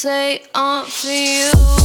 say they aren't for you.